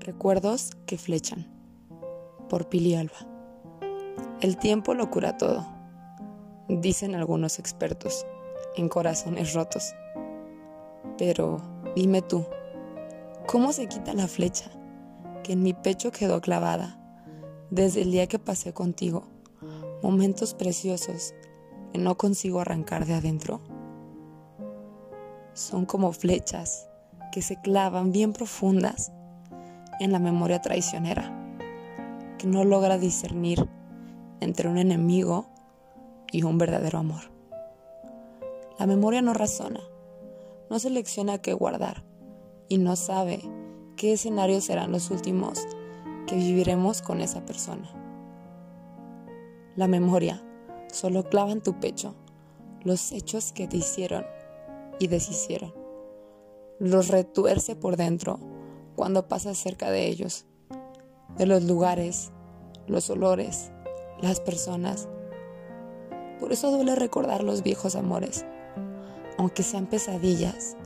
Recuerdos que flechan. Por Pili Alba. El tiempo lo cura todo, dicen algunos expertos, en corazones rotos. Pero dime tú, ¿cómo se quita la flecha que en mi pecho quedó clavada desde el día que pasé contigo? Momentos preciosos que no consigo arrancar de adentro. Son como flechas que se clavan bien profundas en la memoria traicionera, que no logra discernir entre un enemigo y un verdadero amor. La memoria no razona, no selecciona qué guardar y no sabe qué escenarios serán los últimos que viviremos con esa persona. La memoria solo clava en tu pecho los hechos que te hicieron y deshicieron. Los retuerce por dentro cuando pasas cerca de ellos, de los lugares, los olores, las personas. Por eso duele recordar los viejos amores. Aunque sean pesadillas,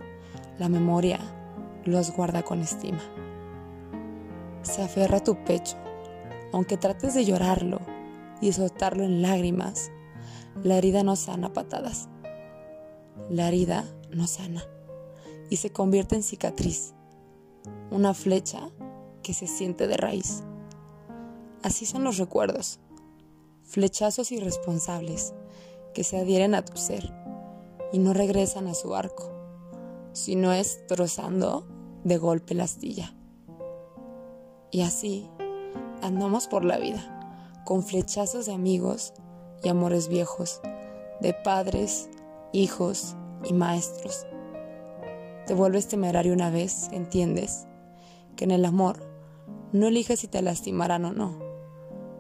la memoria los guarda con estima. Se aferra a tu pecho, aunque trates de llorarlo y soltarlo en lágrimas, la herida no sana patadas. La herida no sana y se convierte en cicatriz una flecha que se siente de raíz. Así son los recuerdos, flechazos irresponsables que se adhieren a tu ser y no regresan a su arco, sino es trozando de golpe la astilla. Y así andamos por la vida, con flechazos de amigos y amores viejos, de padres, hijos y maestros. Te vuelves temerario una vez, ¿entiendes? que en el amor no eliges si te lastimarán o no,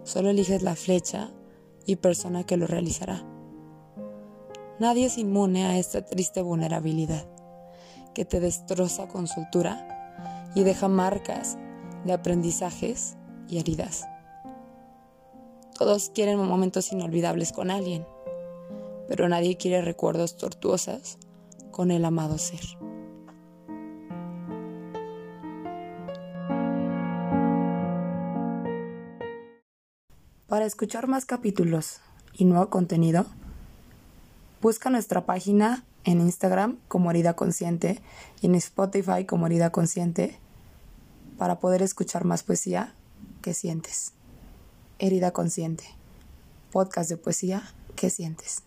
solo eliges la flecha y persona que lo realizará. Nadie es inmune a esta triste vulnerabilidad que te destroza con soltura y deja marcas de aprendizajes y heridas. Todos quieren momentos inolvidables con alguien, pero nadie quiere recuerdos tortuosos con el amado ser. Para escuchar más capítulos y nuevo contenido, busca nuestra página en Instagram como Herida Consciente y en Spotify como Herida Consciente para poder escuchar más poesía que sientes. Herida Consciente, podcast de poesía que sientes.